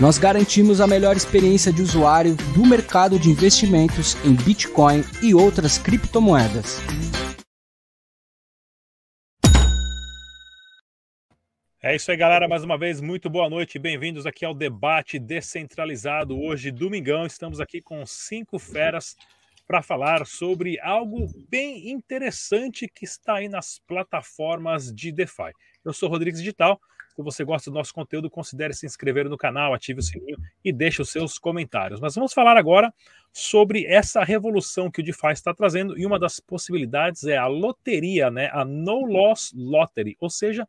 Nós garantimos a melhor experiência de usuário do mercado de investimentos em Bitcoin e outras criptomoedas. É isso aí, galera. Mais uma vez, muito boa noite. Bem-vindos aqui ao debate descentralizado. Hoje, domingão, estamos aqui com cinco feras para falar sobre algo bem interessante que está aí nas plataformas de DeFi. Eu sou Rodrigues Digital se você gosta do nosso conteúdo, considere se inscrever no canal, ative o sininho e deixe os seus comentários. Mas vamos falar agora sobre essa revolução que o DeFi está trazendo e uma das possibilidades é a loteria, né? A No Loss Lottery, ou seja,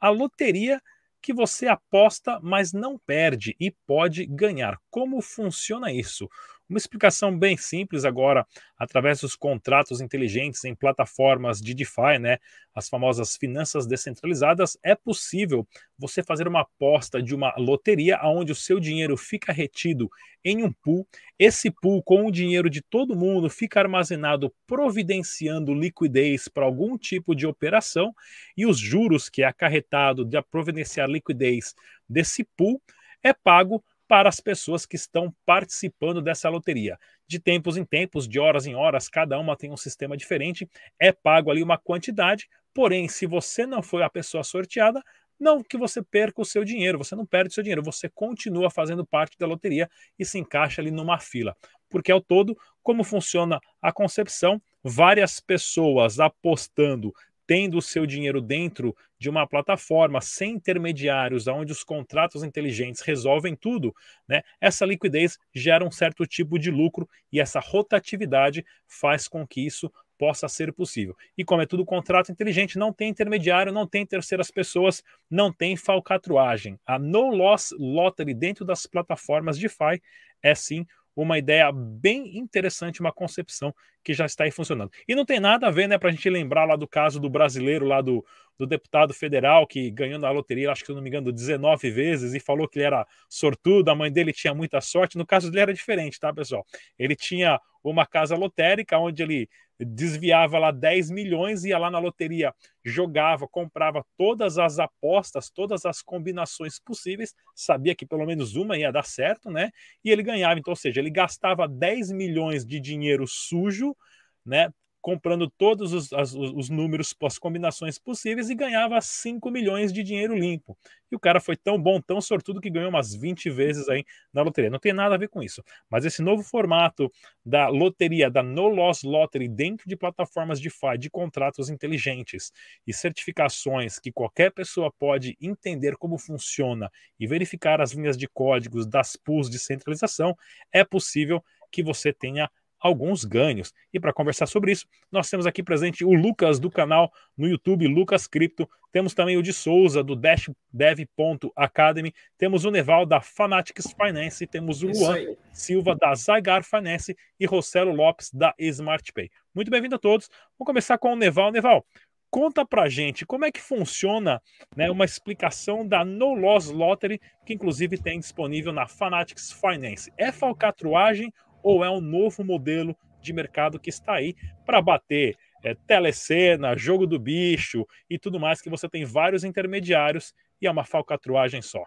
a loteria que você aposta, mas não perde e pode ganhar. Como funciona isso? Uma explicação bem simples agora, através dos contratos inteligentes em plataformas de DeFi, né, as famosas finanças descentralizadas, é possível você fazer uma aposta de uma loteria onde o seu dinheiro fica retido em um pool. Esse pool, com o dinheiro de todo mundo, fica armazenado providenciando liquidez para algum tipo de operação e os juros que é acarretado de providenciar liquidez desse pool é pago para as pessoas que estão participando dessa loteria. De tempos em tempos, de horas em horas, cada uma tem um sistema diferente, é pago ali uma quantidade, porém, se você não foi a pessoa sorteada, não que você perca o seu dinheiro, você não perde o seu dinheiro, você continua fazendo parte da loteria e se encaixa ali numa fila. Porque ao todo, como funciona a concepção, várias pessoas apostando tendo o seu dinheiro dentro de uma plataforma sem intermediários, onde os contratos inteligentes resolvem tudo, né, essa liquidez gera um certo tipo de lucro e essa rotatividade faz com que isso possa ser possível. E como é tudo contrato inteligente, não tem intermediário, não tem terceiras pessoas, não tem falcatruagem. A no loss lottery dentro das plataformas DeFi é sim uma ideia bem interessante, uma concepção que já está aí funcionando. E não tem nada a ver, né, para a gente lembrar lá do caso do brasileiro, lá do, do deputado federal que ganhou na loteria, acho que não me engano, 19 vezes e falou que ele era sortudo, a mãe dele tinha muita sorte. No caso dele era diferente, tá, pessoal? Ele tinha uma casa lotérica onde ele desviava lá 10 milhões, ia lá na loteria, jogava, comprava todas as apostas, todas as combinações possíveis, sabia que pelo menos uma ia dar certo, né? E ele ganhava, então, ou seja, ele gastava 10 milhões de dinheiro sujo, né? Comprando todos os, as, os números, as combinações possíveis e ganhava 5 milhões de dinheiro limpo. E o cara foi tão bom, tão sortudo que ganhou umas 20 vezes aí na loteria. Não tem nada a ver com isso. Mas esse novo formato da loteria, da No Loss Lottery, dentro de plataformas de DeFi, de contratos inteligentes e certificações que qualquer pessoa pode entender como funciona e verificar as linhas de códigos das pools de centralização, é possível que você tenha alguns ganhos. E para conversar sobre isso, nós temos aqui presente o Lucas do canal no YouTube, Lucas Cripto. Temos também o de Souza, do dashdev.academy. Temos o Neval, da Fanatics Finance. Temos o Luan Silva, da Zagar Finance. E Rossello Lopes, da SmartPay. Muito bem-vindo a todos. Vamos começar com o Neval. Neval, conta pra gente como é que funciona né, uma explicação da No Loss Lottery, que inclusive tem disponível na Fanatics Finance. É falcatruagem ou é um novo modelo de mercado que está aí para bater é, telecena, jogo do bicho e tudo mais, que você tem vários intermediários e é uma falcatruagem só.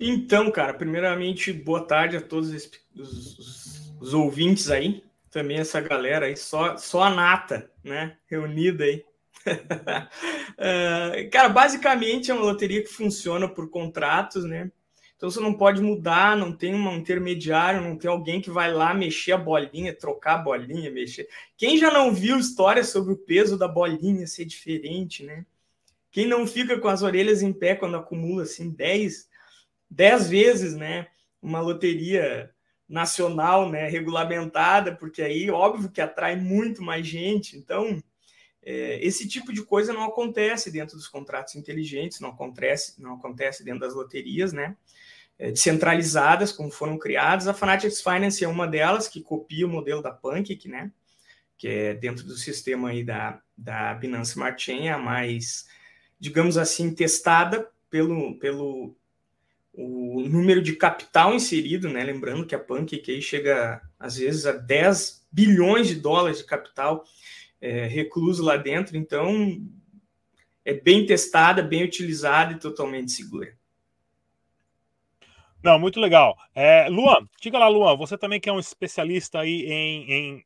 Então, cara, primeiramente, boa tarde a todos os, os, os ouvintes aí, também essa galera aí, só, só a nata, né, reunida aí. uh, cara, basicamente é uma loteria que funciona por contratos, né? Então você não pode mudar, não tem um intermediário, não tem alguém que vai lá mexer a bolinha, trocar a bolinha, mexer. Quem já não viu histórias sobre o peso da bolinha ser diferente, né? Quem não fica com as orelhas em pé quando acumula assim 10, 10 vezes, né? Uma loteria nacional, né, regulamentada, porque aí óbvio que atrai muito mais gente. Então, é, esse tipo de coisa não acontece dentro dos contratos inteligentes, não acontece, não acontece dentro das loterias, né? é, descentralizadas, como foram criadas. A Fanatics Finance é uma delas, que copia o modelo da Pancake, né? que é dentro do sistema aí da, da Binance Smart Chain, a mais, digamos assim, testada pelo, pelo o número de capital inserido, né? Lembrando que a Pancake aí chega, às vezes, a 10 bilhões de dólares de capital é, recluso lá dentro, então é bem testada, bem utilizada e totalmente segura. Não, muito legal. É, Luan, diga lá, Luan, você também que é um especialista aí em, em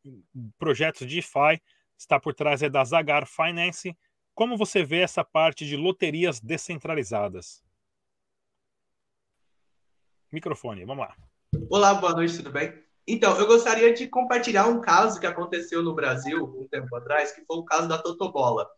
projetos de DeFi, está por trás é da Zagar Finance. Como você vê essa parte de loterias descentralizadas? Microfone, vamos lá. Olá, boa noite, tudo bem? Então, eu gostaria de compartilhar um caso que aconteceu no Brasil um tempo atrás, que foi o caso da Totobola.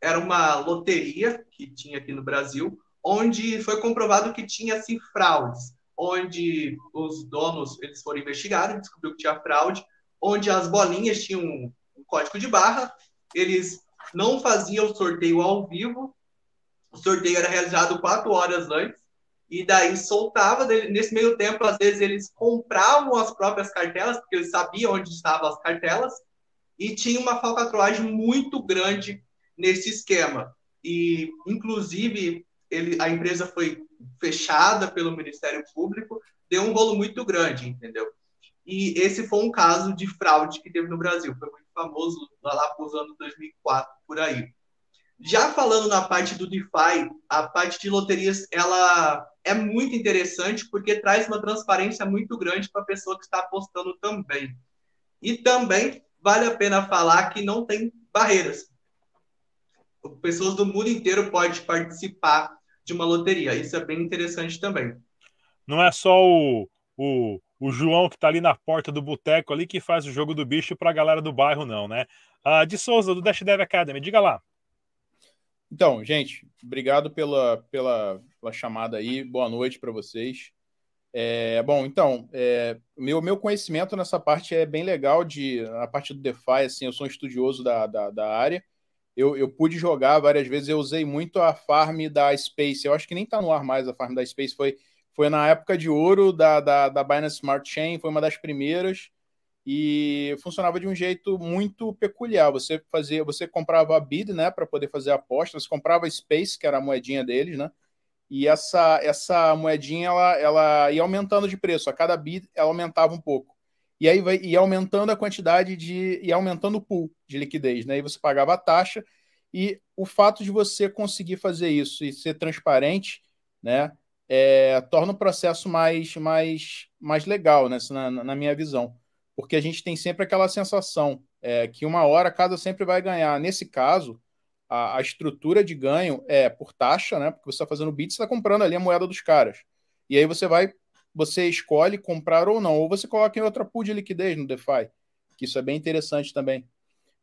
Era uma loteria que tinha aqui no Brasil, onde foi comprovado que tinha assim, fraudes, onde os donos eles foram investigados, descobriu que tinha fraude, onde as bolinhas tinham um, código de barra, eles não faziam o sorteio ao vivo, o sorteio era realizado quatro horas antes, e daí soltava, nesse meio tempo, às vezes eles compravam as próprias cartelas, porque eles sabiam onde estavam as cartelas, e tinha uma falcatruagem muito grande nesse esquema. E, inclusive, ele, a empresa foi fechada pelo Ministério Público, deu um rolo muito grande, entendeu? E esse foi um caso de fraude que teve no Brasil, foi muito famoso lá para os anos 2004, por aí. Já falando na parte do DeFi, a parte de loterias, ela é muito interessante porque traz uma transparência muito grande para a pessoa que está apostando também. E também vale a pena falar que não tem barreiras. Pessoas do mundo inteiro podem participar de uma loteria. Isso é bem interessante também. Não é só o, o, o João que está ali na porta do boteco ali que faz o jogo do bicho para a galera do bairro, não, né? Ah, de Souza, do Dash Dev Academy, diga lá. Então, gente, obrigado pela, pela, pela chamada aí. Boa noite para vocês. É, bom, então, é, meu, meu conhecimento nessa parte é bem legal de a parte do DeFi, assim, eu sou um estudioso da, da, da área eu, eu pude jogar várias vezes, eu usei muito a farm da Space. Eu acho que nem tá no ar mais a farm da Space. Foi, foi na época de ouro da, da, da Binance Smart Chain, foi uma das primeiras e funcionava de um jeito muito peculiar. Você fazia, você comprava a bid, né, para poder fazer apostas, você comprava a Space, que era a moedinha deles, né? E essa essa moedinha ela, ela ia aumentando de preço, a cada bid ela aumentava um pouco. E aí vai ia aumentando a quantidade de e aumentando o pool de liquidez, né? E você pagava a taxa e o fato de você conseguir fazer isso e ser transparente, né, é, torna o processo mais mais mais legal, né, na, na minha visão, porque a gente tem sempre aquela sensação é, que uma hora a casa sempre vai ganhar. Nesse caso, a, a estrutura de ganho é por taxa, né? Porque você está fazendo bid, você está comprando ali a moeda dos caras. E aí você vai, você escolhe comprar ou não, ou você coloca em outra pool de liquidez no DeFi, que isso é bem interessante também.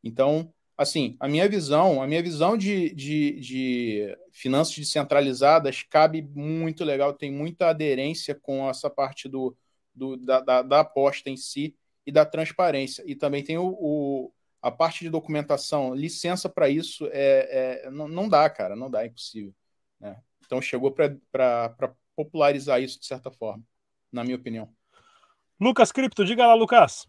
Então, assim, a minha visão, a minha visão de, de, de finanças descentralizadas cabe muito legal, tem muita aderência com essa parte do, do da, da, da, aposta em si e da transparência. E também tem o, o a parte de documentação, licença para isso é, é, não, não dá, cara, não dá, é impossível. Né? Então chegou para popularizar isso de certa forma, na minha opinião. Lucas Cripto, diga lá, Lucas.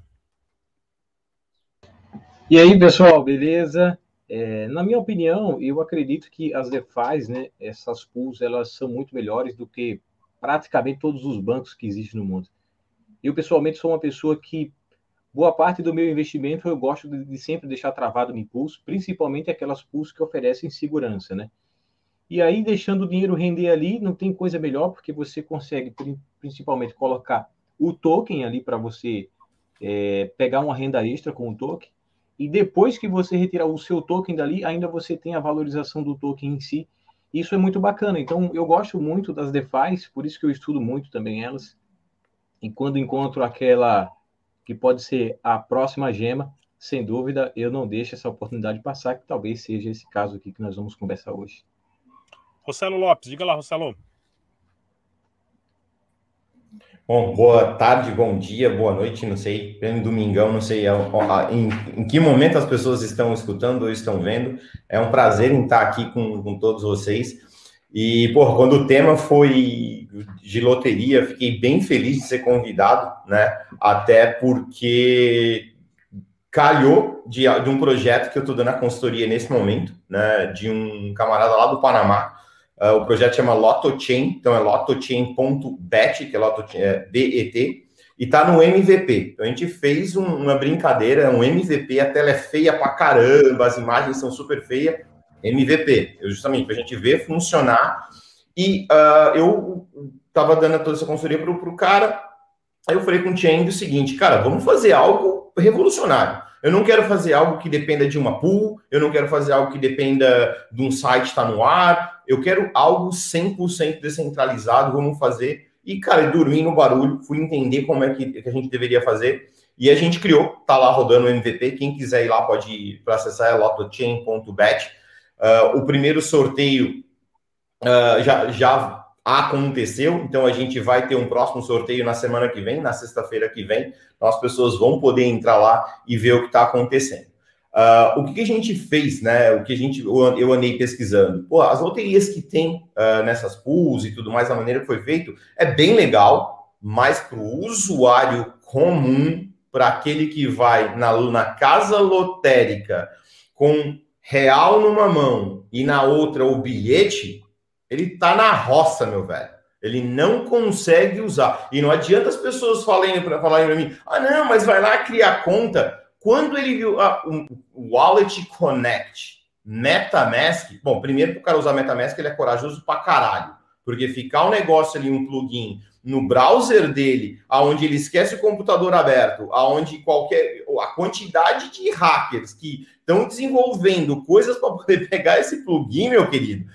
E aí, pessoal, beleza? É, na minha opinião, eu acredito que as DeFi's, né, essas pools, elas são muito melhores do que praticamente todos os bancos que existem no mundo. Eu, pessoalmente, sou uma pessoa que, boa parte do meu investimento, eu gosto de, de sempre deixar travado em pools, principalmente aquelas pools que oferecem segurança, né? E aí, deixando o dinheiro render ali, não tem coisa melhor, porque você consegue, principalmente, colocar o token ali para você é, pegar uma renda extra com o token, e depois que você retirar o seu token dali, ainda você tem a valorização do token em si. Isso é muito bacana. Então, eu gosto muito das DeFi, por isso que eu estudo muito também elas. E quando encontro aquela que pode ser a próxima gema, sem dúvida, eu não deixo essa oportunidade passar, que talvez seja esse caso aqui que nós vamos conversar hoje. Rossello Lopes, diga lá, Rossello. Bom, boa tarde, bom dia, boa noite, não sei, pleno domingão, não sei em, em, que momento as pessoas estão escutando ou estão vendo. É um prazer em estar aqui com, com todos vocês. E, por quando o tema foi de loteria, fiquei bem feliz de ser convidado, né? Até porque calhou de, de um projeto que eu estou dando a consultoria nesse momento, né? De um camarada lá do Panamá. Uh, o projeto chama LotoChain, então é lotochain.bet, que é, Loto, é e tá no MVP. Então a gente fez um, uma brincadeira, um MVP, a tela é feia pra caramba, as imagens são super feias, MVP, justamente para a gente ver funcionar. E uh, eu estava dando toda essa consultoria para o cara. Aí eu falei com o Cheng o seguinte, cara, vamos fazer algo revolucionário. Eu não quero fazer algo que dependa de uma pool, eu não quero fazer algo que dependa de um site estar tá no ar, eu quero algo 100% descentralizado, vamos fazer. E, cara, dormi no barulho, fui entender como é que, que a gente deveria fazer. E a gente criou, tá lá rodando o MVP. Quem quiser ir lá pode ir para acessar é lotochain.bet. Uh, o primeiro sorteio uh, já, já aconteceu, então a gente vai ter um próximo sorteio na semana que vem, na sexta-feira que vem. Então as pessoas vão poder entrar lá e ver o que está acontecendo. Uh, o que, a gente fez, né? O que a gente eu, eu andei pesquisando. Pô, as loterias que tem uh, nessas pools e tudo mais, a maneira que foi feito, é bem legal, mas para o usuário comum, para aquele que vai na, na casa lotérica com real numa mão e na outra o bilhete, ele tá na roça, meu velho. Ele não consegue usar. E não adianta as pessoas falarem para falarem para mim: "Ah, não, mas vai lá criar conta". Quando ele viu ah, o Wallet Connect, MetaMask, bom, primeiro para o cara usar MetaMask, ele é corajoso pra caralho, porque ficar um negócio ali um plugin no browser dele, aonde ele esquece o computador aberto, aonde qualquer a quantidade de hackers que estão desenvolvendo coisas para poder pegar esse plugin, meu querido.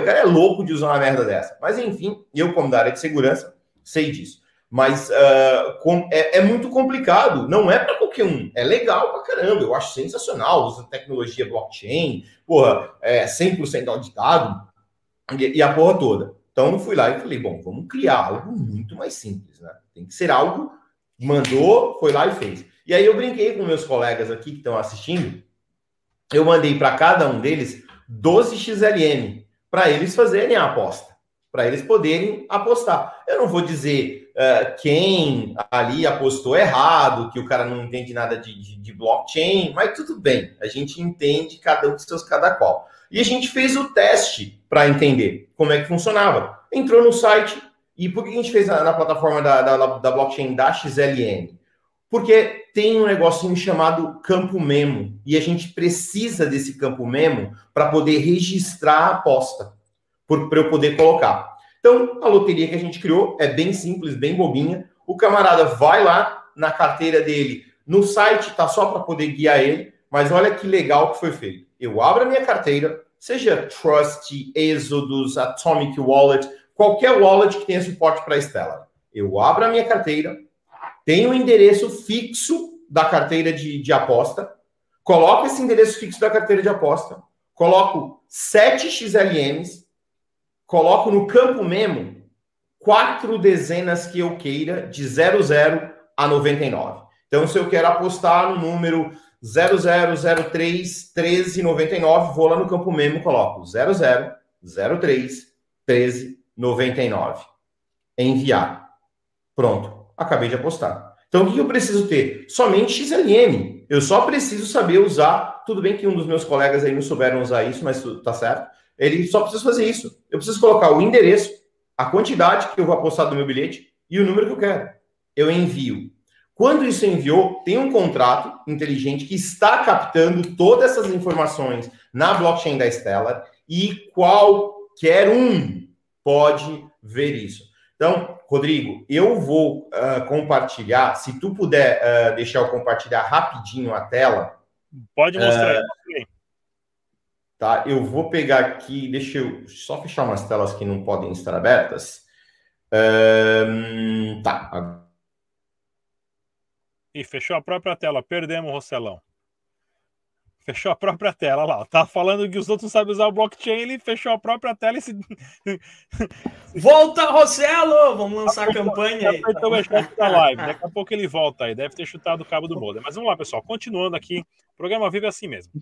O cara é louco de usar uma merda dessa. Mas enfim, eu como da área de segurança sei disso. Mas uh, com, é, é, muito complicado, não é para qualquer um. É legal pra caramba, eu acho sensacional, usa tecnologia blockchain, porra, é 100% auditado e, e a porra toda. Então eu fui lá e falei, bom, vamos criar algo muito mais simples, né? Tem que ser algo, mandou, foi lá e fez. E aí eu brinquei com meus colegas aqui que estão assistindo, eu mandei para cada um deles 12 XLM para eles fazerem a aposta, para eles poderem apostar. Eu não vou dizer uh, quem ali apostou errado, que o cara não entende nada de, de, de blockchain, mas tudo bem, a gente entende cada um dos seus cada qual. E a gente fez o teste para entender como é que funcionava. Entrou no site, e por que a gente fez na, na plataforma da, da, da, blockchain da XLN? Porque tem um negocinho chamado campo memo, e a gente precisa desse campo memo para poder registrar a aposta, para eu poder colocar. Então, a loteria que a gente criou é bem simples, bem bobinha. O camarada vai lá na carteira dele, no site tá só para poder guiar ele, mas olha que legal que foi feito eu abro a minha carteira, seja Trust, Exodus, Atomic Wallet, qualquer wallet que tenha suporte para Stellar. Eu abro a minha carteira, tenho o endereço fixo da carteira de, de aposta, coloco esse endereço fixo da carteira de aposta, coloco 7 XLMs, coloco no campo memo quatro dezenas que eu queira de 00 a 99. Então, se eu quero apostar no número 0003 1399, vou lá no campo memo, coloco 0003 1399. Enviar. Pronto, acabei de apostar. Então o que eu preciso ter? Somente XLM. Eu só preciso saber usar. Tudo bem que um dos meus colegas aí não souberam usar isso, mas tá certo. Ele só precisa fazer isso. Eu preciso colocar o endereço, a quantidade que eu vou apostar do meu bilhete e o número que eu quero. Eu envio. Quando isso enviou, tem um contrato inteligente que está captando todas essas informações na blockchain da Stellar e qualquer um pode ver isso. Então, Rodrigo, eu vou uh, compartilhar, se tu puder uh, deixar eu compartilhar rapidinho a tela. Pode mostrar. Uh, tá, eu vou pegar aqui, deixa eu só fechar umas telas que não podem estar abertas. tá, e fechou a própria tela. Perdemos o Rosselão. Fechou a própria tela lá. Tá falando que os outros sabem usar o blockchain, ele fechou a própria tela e se. Volta, Rossello! Vamos lançar a campanha aí. Então vai da live. Daqui a pouco ele volta aí. Deve ter chutado o cabo do modem. Mas vamos lá, pessoal. Continuando aqui. O programa vivo é assim mesmo.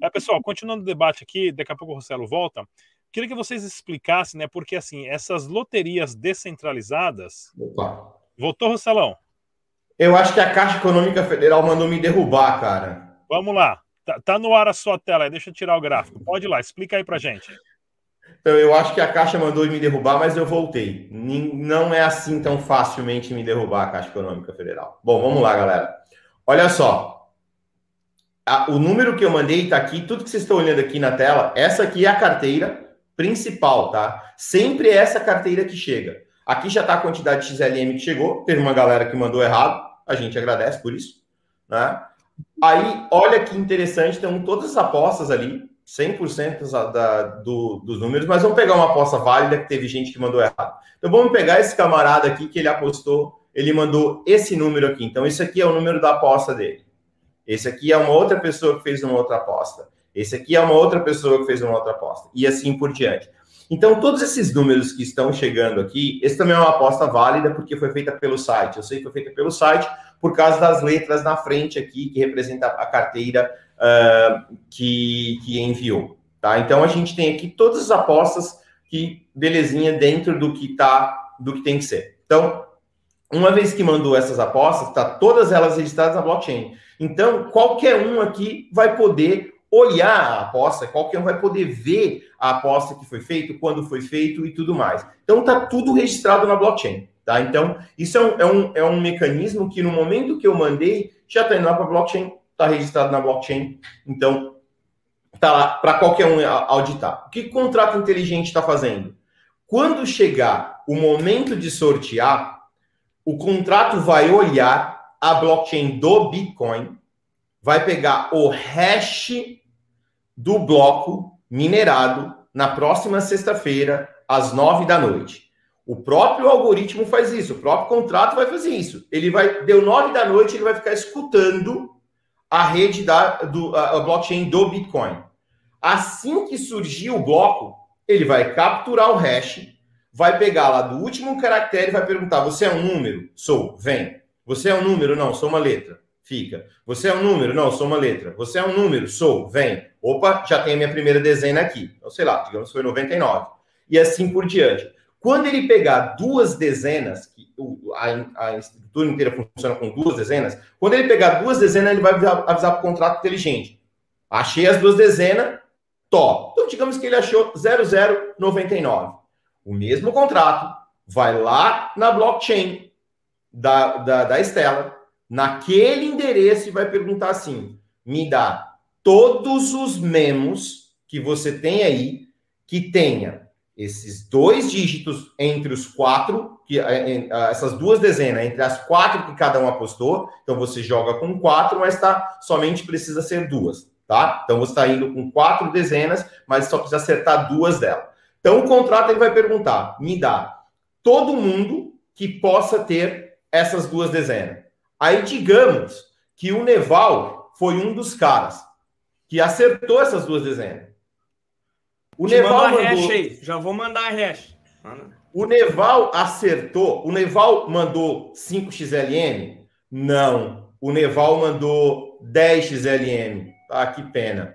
É, pessoal, continuando o debate aqui, daqui a pouco o Rossello volta. queria que vocês explicassem, né? Porque assim, essas loterias descentralizadas. Opa. Voltou, Rosselão? Eu acho que a Caixa Econômica Federal mandou me derrubar, cara. Vamos lá. Tá, tá no ar a sua tela aí, deixa eu tirar o gráfico. Pode ir lá, explica aí pra gente. Então, eu acho que a Caixa mandou me derrubar, mas eu voltei. Não é assim tão facilmente me derrubar a Caixa Econômica Federal. Bom, vamos lá, galera. Olha só. o número que eu mandei está aqui, tudo que vocês estão olhando aqui na tela, essa aqui é a carteira principal, tá? Sempre é essa carteira que chega. Aqui já está a quantidade de XLM que chegou. Teve uma galera que mandou errado. A gente agradece por isso. Né? Aí, olha que interessante, tem todas as apostas ali, 100% da, do, dos números, mas vamos pegar uma aposta válida que teve gente que mandou errado. Então vamos pegar esse camarada aqui que ele apostou, ele mandou esse número aqui. Então esse aqui é o número da aposta dele. Esse aqui é uma outra pessoa que fez uma outra aposta. Esse aqui é uma outra pessoa que fez uma outra aposta. E assim por diante. Então, todos esses números que estão chegando aqui, esse também é uma aposta válida porque foi feita pelo site. Eu sei que foi feita pelo site por causa das letras na frente aqui, que representa a carteira uh, que, que enviou. Tá? Então, a gente tem aqui todas as apostas que, belezinha, dentro do que tá, do que tem que ser. Então, uma vez que mandou essas apostas, tá todas elas registradas na blockchain. Então, qualquer um aqui vai poder olhar a aposta, qualquer um vai poder ver a aposta que foi feita, quando foi feito e tudo mais. Então tá tudo registrado na blockchain, tá? Então isso é um, é um, é um mecanismo que no momento que eu mandei já está indo lá para a blockchain, está registrado na blockchain, então tá lá para qualquer um auditar. O que o contrato inteligente está fazendo? Quando chegar o momento de sortear, o contrato vai olhar a blockchain do Bitcoin, vai pegar o hash do bloco minerado na próxima sexta-feira, às nove da noite. O próprio algoritmo faz isso, o próprio contrato vai fazer isso. Ele vai, deu nove da noite, ele vai ficar escutando a rede da do, a blockchain do Bitcoin. Assim que surgir o bloco, ele vai capturar o hash, vai pegar lá do último caractere e vai perguntar: você é um número? Sou, vem. Você é um número? Não, sou uma letra. Fica. Você é um número? Não, sou uma letra. Você é um número? Sou, vem. Opa, já tem a minha primeira dezena aqui. Então, sei lá, digamos que foi 99. E assim por diante. Quando ele pegar duas dezenas, que a, a estrutura inteira funciona com duas dezenas, quando ele pegar duas dezenas, ele vai avisar, avisar para o contrato inteligente. Achei as duas dezenas, top. Então, digamos que ele achou 0099. O mesmo contrato vai lá na blockchain da, da, da Estela, naquele endereço e vai perguntar assim: me dá todos os memos que você tem aí que tenha esses dois dígitos entre os quatro, que é, é, essas duas dezenas, entre as quatro que cada um apostou, então você joga com quatro, mas tá, somente precisa ser duas, tá? Então você está indo com quatro dezenas, mas só precisa acertar duas delas. Então o contrato ele vai perguntar: me dá todo mundo que possa ter essas duas dezenas. Aí digamos que o Neval foi um dos caras que acertou essas duas dezenas. O Te Neval mandou... hash aí. Já vou mandar a hash. O Neval acertou. O Neval mandou 5XLM? Não. O Neval mandou 10XLM. Ah, que pena.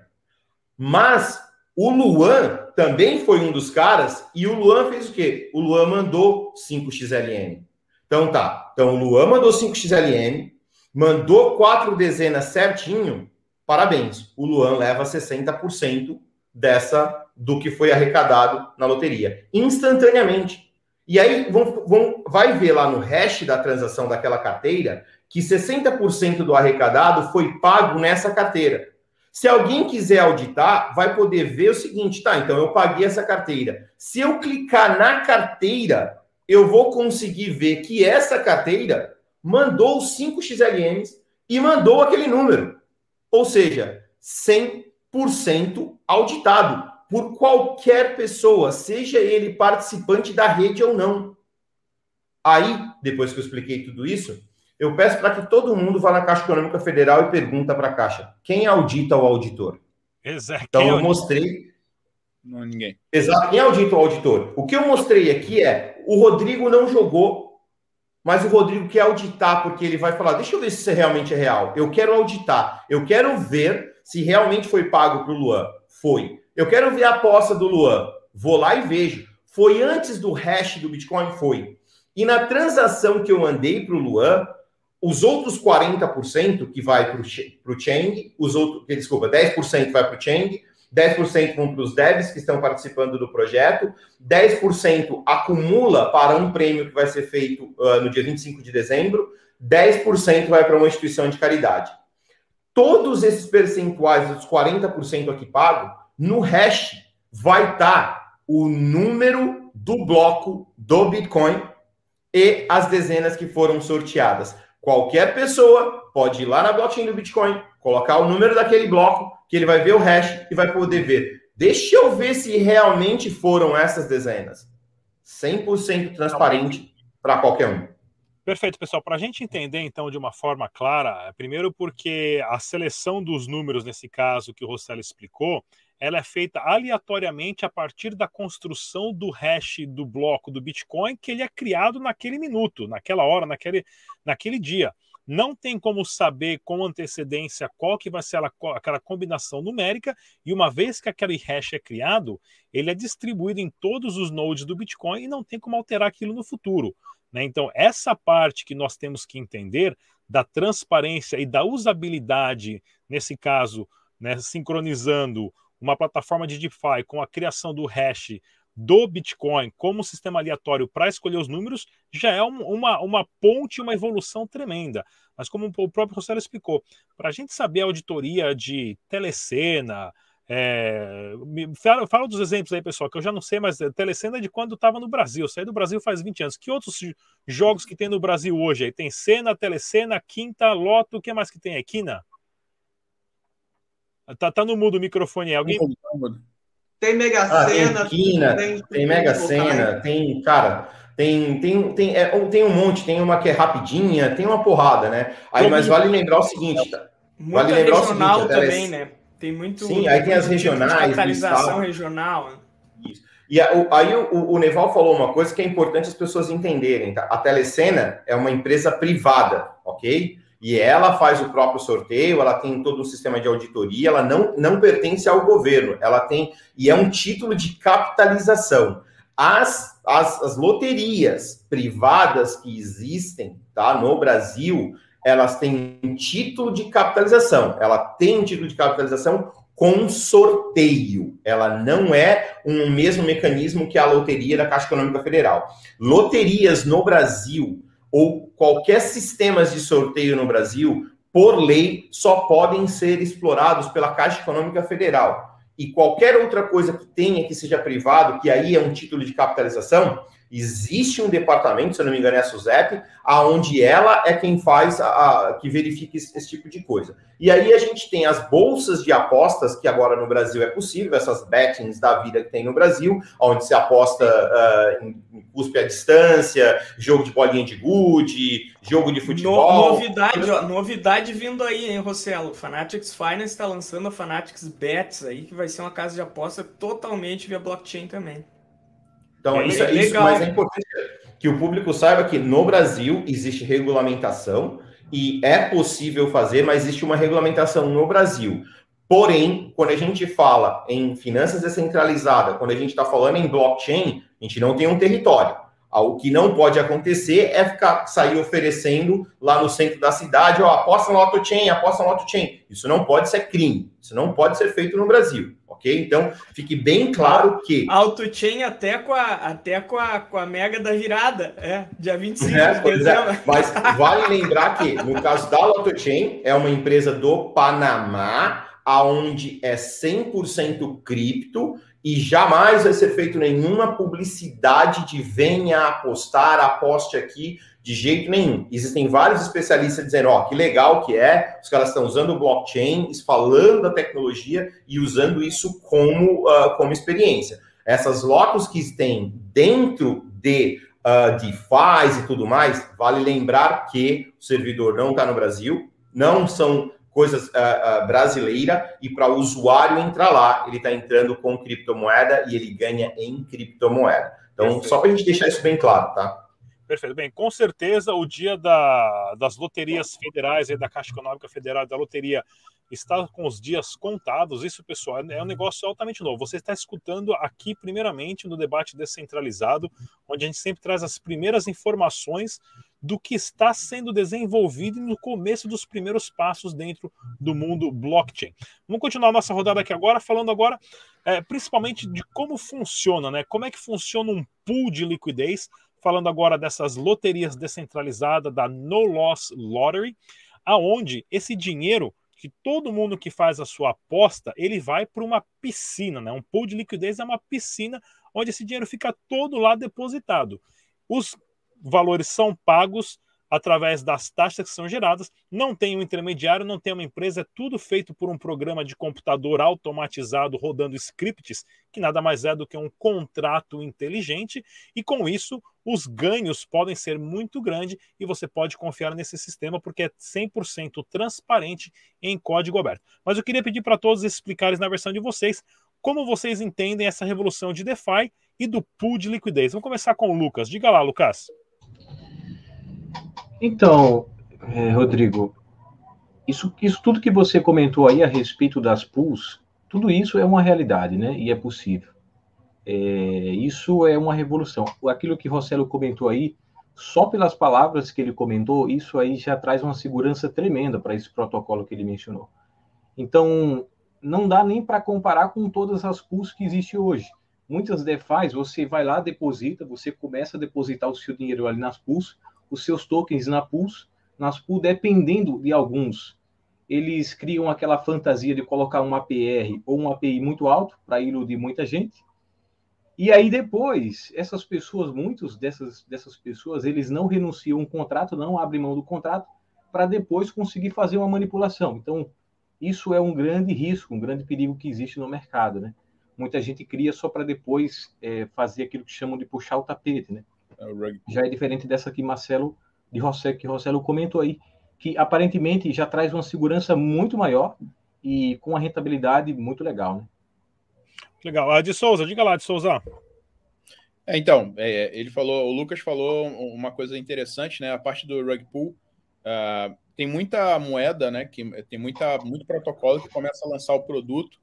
Mas o Luan também foi um dos caras e o Luan fez o quê? O Luan mandou 5XLM. Então tá. Então o Luan mandou 5XLM, mandou quatro dezenas certinho. Parabéns. O Luan leva 60% dessa do que foi arrecadado na loteria, instantaneamente. E aí vão, vão, vai ver lá no hash da transação daquela carteira que 60% do arrecadado foi pago nessa carteira. Se alguém quiser auditar, vai poder ver o seguinte, tá? Então eu paguei essa carteira. Se eu clicar na carteira, eu vou conseguir ver que essa carteira mandou 5 XLMs e mandou aquele número. Ou seja, 100% auditado por qualquer pessoa, seja ele participante da rede ou não. Aí, depois que eu expliquei tudo isso, eu peço para que todo mundo vá na Caixa Econômica Federal e pergunta para a Caixa: quem audita o auditor? Exato. Então eu mostrei não, ninguém. Exato. Quem audita o auditor? O que eu mostrei aqui é o Rodrigo não jogou, mas o Rodrigo quer auditar, porque ele vai falar: deixa eu ver se isso realmente é real. Eu quero auditar. Eu quero ver se realmente foi pago para o Luan. Foi. Eu quero ver a aposta do Luan. Vou lá e vejo. Foi antes do hash do Bitcoin? Foi. E na transação que eu mandei para o Luan, os outros 40% que vai para o Cheng, os outros, desculpa, 10% vai para o Cheng, 10% vão para os devs que estão participando do projeto, 10% acumula para um prêmio que vai ser feito uh, no dia 25 de dezembro, 10% vai para uma instituição de caridade. Todos esses percentuais dos 40% aqui pago, no hash vai estar tá o número do bloco do Bitcoin e as dezenas que foram sorteadas. Qualquer pessoa pode ir lá na blockchain do Bitcoin, colocar o número daquele bloco, que ele vai ver o hash e vai poder ver. Deixa eu ver se realmente foram essas dezenas. 100% transparente para qualquer um. Perfeito, pessoal. Para a gente entender, então, de uma forma clara, primeiro porque a seleção dos números, nesse caso que o Rossello explicou, ela é feita aleatoriamente a partir da construção do hash do bloco do Bitcoin que ele é criado naquele minuto, naquela hora, naquele, naquele dia. Não tem como saber com antecedência qual que vai ser aquela combinação numérica, e uma vez que aquele hash é criado, ele é distribuído em todos os nodes do Bitcoin e não tem como alterar aquilo no futuro. Né? Então, essa parte que nós temos que entender da transparência e da usabilidade, nesse caso, né, sincronizando uma plataforma de DeFi com a criação do hash do Bitcoin como sistema aleatório para escolher os números já é uma, uma ponte, uma evolução tremenda. Mas como o próprio Rossello explicou, para a gente saber a auditoria de telecena, é, fala, fala, dos exemplos aí, pessoal, que eu já não sei, mas telecena é de quando estava no Brasil. Saí do Brasil faz 20 anos. Que outros jogos que tem no Brasil hoje? Aí tem Cena, Telecena, Quinta, Loto, o que mais que tem? É Quina? Tá, tá no mudo o microfone. Alguém. Tem Mega ah, Sena. Tem Quina, tem, tem Mega Sena, tem, cara, tem, tem, tem, é, tem um monte, tem uma que é rapidinha, tem uma porrada, né? Aí, mas vale lembrar o seguinte, tá? Vale lembrar o seguinte, também, né? Tem muito. Sim, aí tem as regionais. Localização regional. Isso. E aí o, o, Neval falou uma coisa que é importante as pessoas entenderem. Tá? A Telecena é uma empresa privada, ok? E ela faz o próprio sorteio, ela tem todo um sistema de auditoria, ela não, não pertence ao governo, ela tem, e é um título de capitalização. As, as, as loterias privadas que existem tá, no Brasil, elas têm um título de capitalização, ela tem um título de capitalização com sorteio. Ela não é um mesmo mecanismo que a loteria da Caixa Econômica Federal. Loterias no Brasil ou qualquer sistemas de sorteio no Brasil, por lei, só podem ser explorados pela Caixa Econômica Federal. E qualquer outra coisa que tenha que seja privado, que aí é um título de capitalização, existe um departamento, se eu não me engano é a SUSEP, aonde ela é quem faz, a, a que verifica esse, esse, tipo de coisa. E aí a gente tem as bolsas de apostas, que agora no Brasil é possível, essas bettings da vida que tem no Brasil, onde se aposta uh, em, em cuspe à distância, jogo de bolinha de gude, jogo de futebol. No, novidade, ó, novidade vindo aí, hein, Rossello? Fanatics Finance está lançando a Fanatics Bets aí, que vai ser uma casa de aposta totalmente via blockchain também. Então, é, isso, é isso, mas é importante que o público saiba que no Brasil existe regulamentação e é possível fazer, mas existe uma regulamentação no Brasil. Porém, quando a gente fala em finanças descentralizadas, quando a gente está falando em blockchain, a gente não tem um território. Ah, o que não pode acontecer é ficar sair oferecendo lá no centro da cidade, ó, aposta no AutoChain, aposta no AutoChain. Isso não pode ser crime. Isso não pode ser feito no Brasil, ok? Então, fique bem claro que... AutoChain até com a, até com a, com a mega da virada, é, dia 25 é, de dezembro. É. Mas vale lembrar que, no caso da AutoChain, é uma empresa do Panamá, aonde é 100% cripto, e jamais vai ser feito nenhuma publicidade de venha apostar, aposte aqui, de jeito nenhum. Existem vários especialistas dizendo, ó, oh, que legal que é, os caras estão usando o blockchain, falando da tecnologia e usando isso como, uh, como experiência. Essas lotos que tem dentro de uh, DeFi e tudo mais, vale lembrar que o servidor não está no Brasil, não são coisas uh, uh, brasileira e para o usuário entrar lá, ele está entrando com criptomoeda e ele ganha em criptomoeda. Então, Perfeito. só para a gente deixar isso bem claro, tá? Perfeito. Bem, com certeza o dia da, das loterias federais, aí, da Caixa Econômica Federal, da loteria está com os dias contados. Isso, pessoal, é um negócio altamente novo. Você está escutando aqui, primeiramente, no debate descentralizado, onde a gente sempre traz as primeiras informações do que está sendo desenvolvido no começo dos primeiros passos dentro do mundo blockchain. Vamos continuar nossa rodada aqui agora, falando agora é, principalmente de como funciona, né? Como é que funciona um pool de liquidez, falando agora dessas loterias descentralizadas da No Loss Lottery, aonde esse dinheiro que todo mundo que faz a sua aposta, ele vai para uma piscina, né? Um pool de liquidez é uma piscina onde esse dinheiro fica todo lá depositado. Os valores são pagos através das taxas que são geradas, não tem um intermediário, não tem uma empresa, é tudo feito por um programa de computador automatizado rodando scripts, que nada mais é do que um contrato inteligente, e com isso os ganhos podem ser muito grandes e você pode confiar nesse sistema porque é 100% transparente em código aberto. Mas eu queria pedir para todos explicarem na versão de vocês como vocês entendem essa revolução de DeFi e do pool de liquidez. Vamos começar com o Lucas. Diga lá, Lucas. Então, é, Rodrigo, isso, isso tudo que você comentou aí a respeito das pools, tudo isso é uma realidade, né? E é possível. É, isso é uma revolução. Aquilo que Rossello comentou aí, só pelas palavras que ele comentou, isso aí já traz uma segurança tremenda para esse protocolo que ele mencionou. Então, não dá nem para comparar com todas as pools que existem hoje. Muitas DeFi, você vai lá, deposita, você começa a depositar o seu dinheiro ali nas pools, os seus tokens na Pulse, nas Pools, dependendo de alguns. Eles criam aquela fantasia de colocar um APR ou um API muito alto para iludir muita gente. E aí depois, essas pessoas, muitos dessas, dessas pessoas, eles não renunciam um contrato, não abrem mão do contrato, para depois conseguir fazer uma manipulação. Então, isso é um grande risco, um grande perigo que existe no mercado, né? Muita gente cria só para depois é, fazer aquilo que chamam de puxar o tapete, né? É já é diferente dessa que Marcelo de Rossello, que Rossello comentou aí, que aparentemente já traz uma segurança muito maior e com uma rentabilidade muito legal, né? Legal. A de Souza, diga lá, de Souza. É, então, é, ele falou, o Lucas falou uma coisa interessante, né? A parte do rug pool, uh, tem muita moeda, né? Que tem muita, muito protocolo que começa a lançar o produto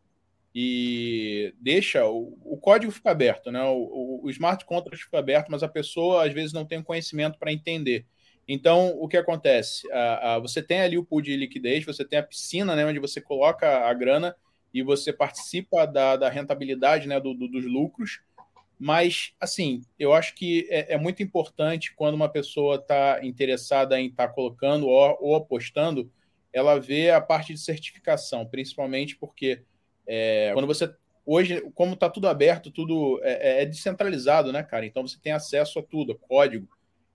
e deixa o, o código fica aberto, né? O, o, o, smart contract fica aberto, mas a pessoa às vezes não tem conhecimento para entender. Então, o que acontece? você tem ali o pool de liquidez, você tem a piscina, né, onde você coloca a grana e você participa da, da rentabilidade, né, do, do, dos lucros. Mas, assim, eu acho que é, é muito importante quando uma pessoa está interessada em estar tá colocando ou, ou apostando, ela vê a parte de certificação, principalmente porque é, quando você. Hoje, como está tudo aberto, tudo é, é, é, descentralizado, né, cara? Então você tem acesso a tudo, a código.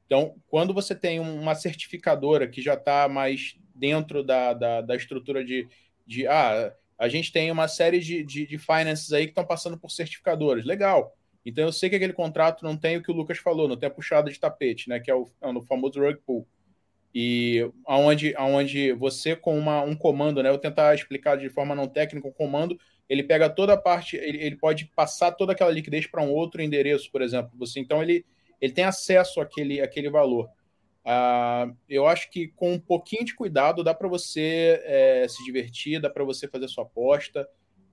Então, quando você tem uma certificadora que já está mais dentro da, da, da, estrutura de, de. Ah, a gente tem uma série de, de, de finances aí que estão passando por certificadoras. Legal. Então eu sei que aquele contrato não tem o que o Lucas falou, não tem a puxada de tapete, né? Que é o, é o famoso rug pull. E aonde, aonde você com uma, um comando, né? Eu tentar explicar de forma não técnica o comando, ele pega toda a parte, ele, ele pode passar toda aquela liquidez para um outro endereço, por exemplo. Você então ele, ele tem acesso àquele, àquele valor. Uh, eu acho que com um pouquinho de cuidado dá para você é, se divertir, dá para você fazer sua aposta.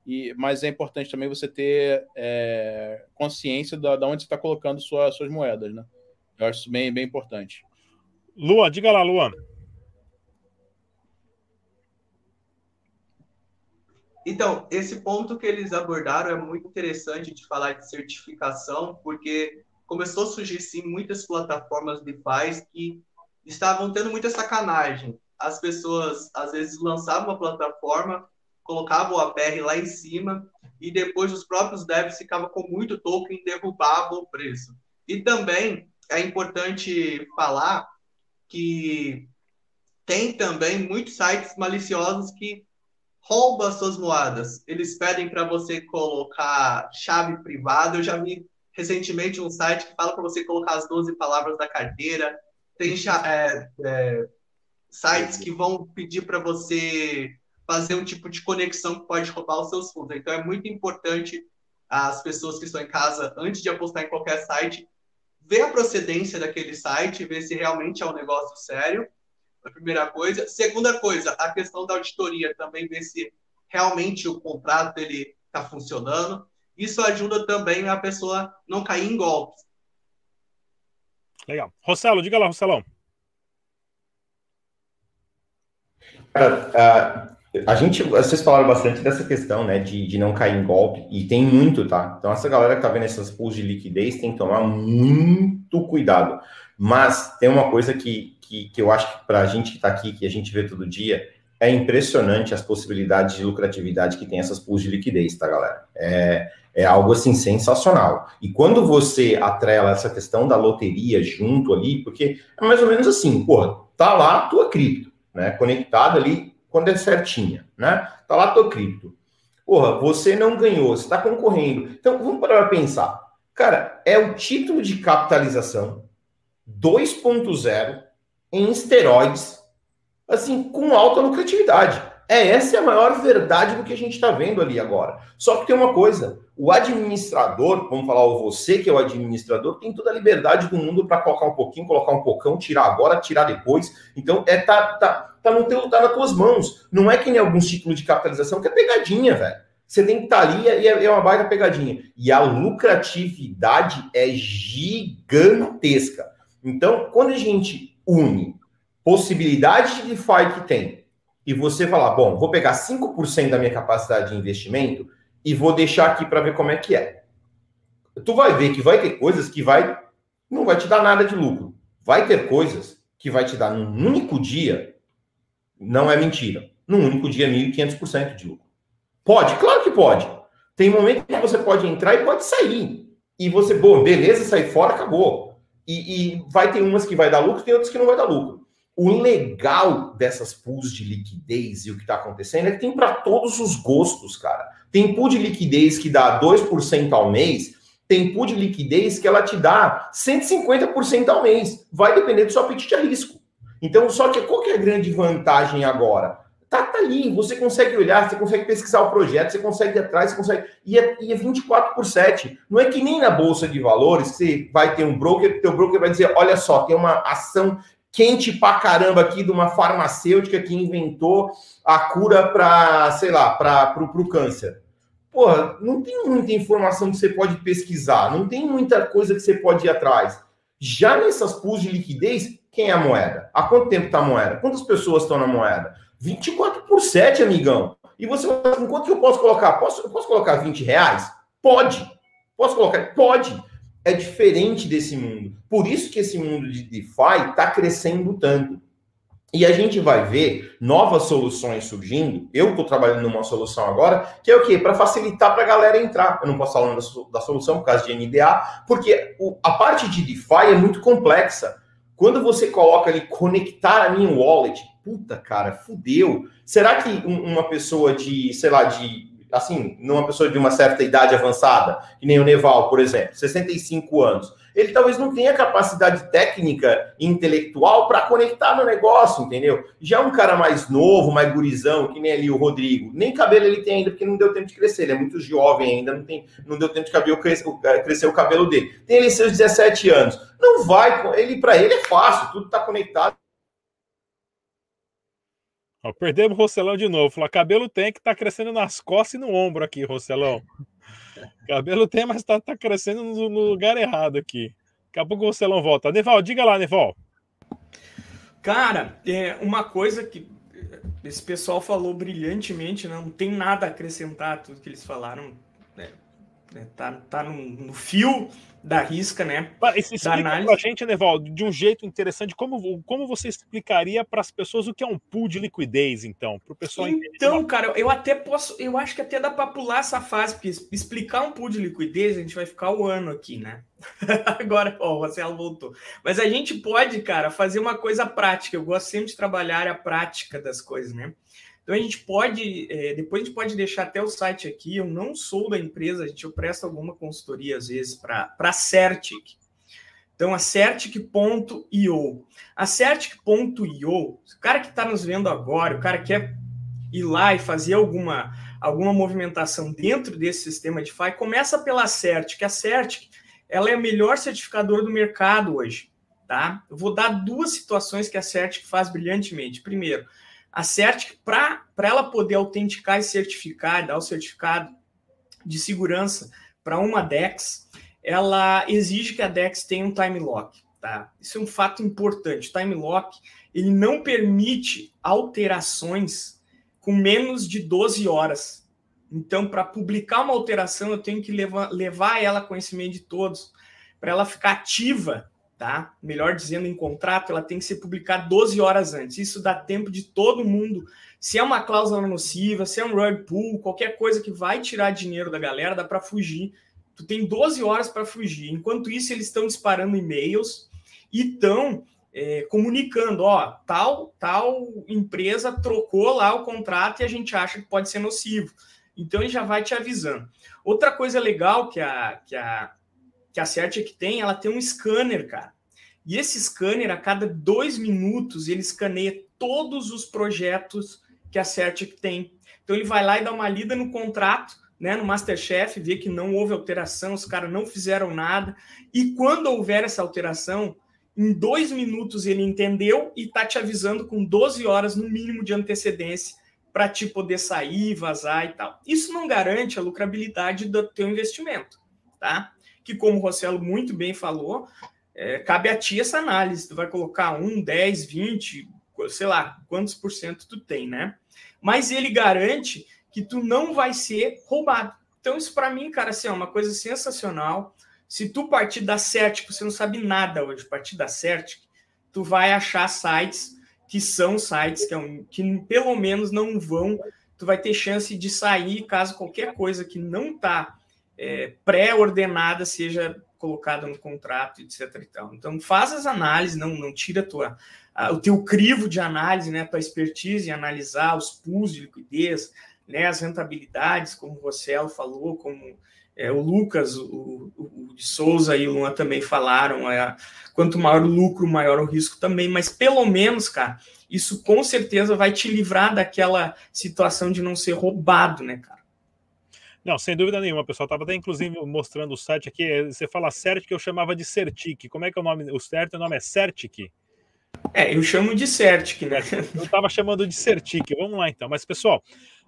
E, mas é importante também você ter é, consciência da, da onde você está colocando sua, suas moedas, né? Eu acho isso bem, bem importante. Luan, diga lá, Luan. Então, esse ponto que eles abordaram é muito interessante de falar de certificação, porque começou a surgir sim muitas plataformas de paz que estavam tendo muita sacanagem. As pessoas às vezes lançavam uma plataforma, colocavam o APR lá em cima e depois os próprios devs ficavam com muito token e derrubavam o preço. E também é importante falar que tem também muitos sites maliciosos que roubam suas moedas. Eles pedem para você colocar chave privada. Eu já vi recentemente um site que fala para você colocar as 12 palavras da carteira. Tem é, é, sites que vão pedir para você fazer um tipo de conexão que pode roubar os seus fundos. Então é muito importante as pessoas que estão em casa, antes de apostar em qualquer site, ver a procedência daquele site, ver se realmente é um negócio sério. A primeira coisa. Segunda coisa, a questão da auditoria também ver se realmente o contrato ele está funcionando. Isso ajuda também a pessoa não cair em golpes. Legal. Rossello, diga lá, Rosselão. Cara, a gente, vocês falaram bastante dessa questão, né, de, de não cair em golpe, e tem muito, tá? Então, essa galera que tá vendo essas pools de liquidez tem que tomar muito cuidado. Mas tem uma coisa que, que, que eu acho que para a gente que tá aqui, que a gente vê todo dia, é impressionante as possibilidades de lucratividade que tem essas pools de liquidez, tá, galera? É, é algo assim sensacional. E quando você atrela essa questão da loteria junto ali, porque é mais ou menos assim, porra, tá lá a tua cripto, né? Conectado ali quando é certinha, né? Tá lá tua cripto. Porra, você não ganhou, você está concorrendo. Então vamos parar para pensar. Cara, é o título de capitalização 2.0 em esteroides, assim, com alta lucratividade. É essa é a maior verdade do que a gente está vendo ali agora. Só que tem uma coisa: o administrador, vamos falar o você que é o administrador, tem toda a liberdade do mundo para colocar um pouquinho, colocar um pocão, tirar agora, tirar depois. Então é tá tá tá no teu tá nas tuas mãos. Não é que nem alguns títulos de capitalização que é pegadinha, velho. Você tem que estar tá ali e é, é uma baita pegadinha. E a lucratividade é gigantesca. Então, quando a gente une possibilidade de DeFi que tem e você falar, bom, vou pegar 5% da minha capacidade de investimento e vou deixar aqui para ver como é que é. Tu vai ver que vai ter coisas que vai não vai te dar nada de lucro. Vai ter coisas que vai te dar num único dia, não é mentira, num único dia 1.500% de lucro. Pode? Claro que pode. Tem momento que você pode entrar e pode sair. E você, bom, beleza, sair fora, acabou. E, e vai ter umas que vai dar lucro, tem outras que não vai dar lucro. O legal dessas pools de liquidez e o que está acontecendo é que tem para todos os gostos, cara. Tem pool de liquidez que dá 2% ao mês, tem pool de liquidez que ela te dá 150% ao mês. Vai depender do seu apetite a risco. Então, só que qual que é a grande vantagem agora? Tá, tá ali, você consegue olhar, você consegue pesquisar o projeto, você consegue ir atrás, você consegue. E é, e é 24 por 7. Não é que nem na Bolsa de Valores, você vai ter um broker, teu broker vai dizer: olha só, tem uma ação quente pra caramba aqui de uma farmacêutica que inventou a cura para, sei lá, para o câncer. Porra, não tem muita informação que você pode pesquisar, não tem muita coisa que você pode ir atrás. Já nessas pools de liquidez, quem é a moeda? Há quanto tempo está a moeda? Quantas pessoas estão na moeda? 24 por 7, amigão. E você vai quanto que eu posso colocar? Posso, eu posso colocar 20 reais? Pode. Posso colocar? Pode é diferente desse mundo. Por isso que esse mundo de DeFi está crescendo tanto. E a gente vai ver novas soluções surgindo. Eu estou trabalhando numa solução agora, que é o quê? Para facilitar para a galera entrar. Eu não posso falar da, solução por causa de NDA, porque a parte de DeFi é muito complexa. Quando você coloca ali conectar a minha wallet, puta cara, fudeu. Será que uma pessoa de, sei lá, de assim, numa pessoa de uma certa idade avançada, que nem o Neval, por exemplo, 65 anos, ele talvez não tenha capacidade técnica e intelectual para conectar no negócio, entendeu? Já um cara mais novo, mais gurizão, que nem ali o Rodrigo, nem cabelo ele tem ainda, porque não deu tempo de crescer, ele é muito jovem ainda, não, tem, não deu tempo de cabelo crescer, é, crescer o cabelo dele. Tem ele seus 17 anos. Não vai, ele para ele é fácil, tudo está conectado. Ó, perdemos o Rocelão de novo. Falou, cabelo tem que tá crescendo nas costas e no ombro aqui, Rocelão. cabelo tem, mas tá, tá crescendo no, no, lugar errado aqui. Daqui a pouco o Rocelão volta. Neval, diga lá, Neval. Cara, é uma coisa que esse pessoal falou brilhantemente, né? não tem nada a acrescentar tudo que eles falaram. Né? Tá, tá no, no fio da risca, né? Explica análise. pra gente, Neval, de um jeito interessante, como, como você explicaria para as pessoas o que é um pool de liquidez, então? Para o pessoal Então, entender. cara, eu até posso, eu acho que até dá para pular essa fase, porque explicar um pool de liquidez, a gente vai ficar o um ano aqui, né? Agora, ó, o Marcelo voltou. Mas a gente pode, cara, fazer uma coisa prática. Eu gosto sempre de trabalhar a prática das coisas, né? Então a gente pode, é, depois a gente pode deixar até o site aqui. Eu não sou da empresa, a gente eu presto alguma consultoria às vezes para a Certic. Então a Certic.io. A Certic.io, o cara que está nos vendo agora, o cara quer ir lá e fazer alguma, alguma movimentação dentro desse sistema de DeFi, começa pela Certic. A Certic ela é a melhor certificadora do mercado hoje. tá? Eu vou dar duas situações que a Certic faz brilhantemente. Primeiro, a Certic, para ela poder autenticar e certificar, dar o certificado de segurança para uma DEX, ela exige que a DEX tenha um time lock, tá? Isso é um fato importante. O time lock, ele não permite alterações com menos de 12 horas. Então, para publicar uma alteração, eu tenho que levar, levar ela a conhecimento de todos, para ela ficar ativa, tá? Melhor dizendo, em contrato, ela tem que ser publicada 12 horas antes. Isso dá tempo de todo mundo. Se é uma cláusula nociva, se é um rug pull, qualquer coisa que vai tirar dinheiro da galera, dá para fugir. Tu tem 12 horas para fugir. Enquanto isso, eles estão disparando e-mails e estão é, comunicando, ó, tal, tal empresa trocou lá o contrato e a gente acha que pode ser nocivo. Então ele já vai te avisando. Outra coisa legal que a, que a, que a Certic tem, ela tem um scanner, cara. E esse scanner, a cada dois minutos, ele escaneia todos os projetos que a Certic tem. Então ele vai lá e dá uma lida no contrato, né, no Masterchef, vê que não houve alteração, os caras não fizeram nada. E quando houver essa alteração, em dois minutos ele entendeu e tá te avisando com 12 horas no mínimo de antecedência para te poder sair, vazar e tal. Isso não garante a lucrabilidade do teu investimento, tá? Que como o Rossello muito bem falou, é, cabe a ti essa análise. Tu vai colocar 1, 10, 20, sei lá, quantos por cento tu tem, né? Mas ele garante que tu não vai ser roubado. Então isso para mim, cara, assim, é uma coisa sensacional. Se tu partir da Certic, você não sabe nada hoje, partir da Certic, tu vai achar sites que são sites que, é um, que pelo menos não vão, tu vai ter chance de sair caso qualquer coisa que não está é, pré-ordenada seja colocada no contrato, etc. Então, então faz as análises, não, não tira tua, a, o teu crivo de análise, né, tua expertise em analisar os pools de liquidez, né, as rentabilidades, como o Rossello falou, como é, o Lucas, o, o, o, de Souza e o Luan também falaram, é, quanto maior o lucro, maior o risco também, mas pelo menos, cara, isso com certeza vai te livrar daquela situação de não ser roubado, né, cara? Não, sem dúvida nenhuma, pessoal. Estava até inclusive mostrando o site aqui. Você fala Certic, eu chamava de Certic. Como é que é o nome? O certo o nome é Certic? É, eu chamo de Certic, né? Eu estava chamando de Certic. Vamos lá então. Mas, pessoal,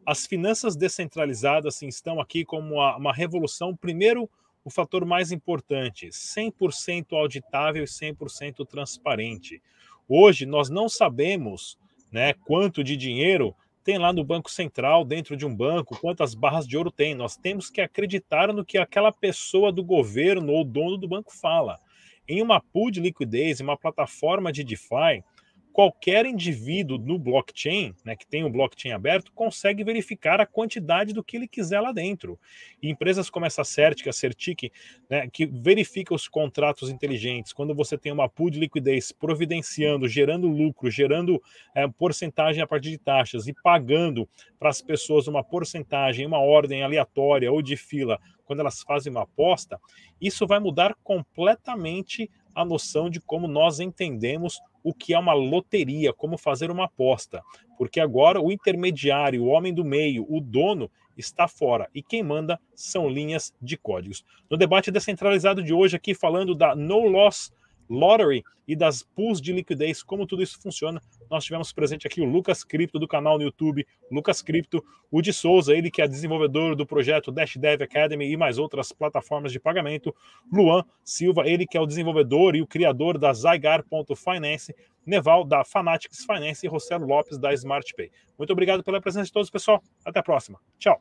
as finanças descentralizadas assim, estão aqui como uma, uma revolução. Primeiro, o fator mais importante: 100% auditável e 100% transparente. Hoje, nós não sabemos né, quanto de dinheiro tem lá no Banco Central, dentro de um banco, quantas barras de ouro tem. Nós temos que acreditar no que aquela pessoa do governo ou dono do banco fala. Em uma pool de liquidez, em uma plataforma de DeFi, qualquer indivíduo no blockchain, né, que tem o blockchain aberto, consegue verificar a quantidade do que ele quiser lá dentro. E empresas como essa Certic, a Certic, né, que verifica os contratos inteligentes, quando você tem uma pool de liquidez providenciando, gerando lucro, gerando é, porcentagem a partir de taxas e pagando para as pessoas uma porcentagem, uma ordem aleatória ou de fila, quando elas fazem uma aposta, isso vai mudar completamente a noção de como nós entendemos o que é uma loteria, como fazer uma aposta, porque agora o intermediário, o homem do meio, o dono está fora e quem manda são linhas de códigos. No debate descentralizado de hoje aqui falando da no loss lottery e das pools de liquidez, como tudo isso funciona. Nós tivemos presente aqui o Lucas Cripto do canal no YouTube, Lucas Cripto, o de Souza, ele que é desenvolvedor do projeto Dash Dev Academy e mais outras plataformas de pagamento, Luan Silva, ele que é o desenvolvedor e o criador da Zygar.finance, Neval da Fanatics Finance e Rossello Lopes da SmartPay. Muito obrigado pela presença de todos, pessoal. Até a próxima. Tchau.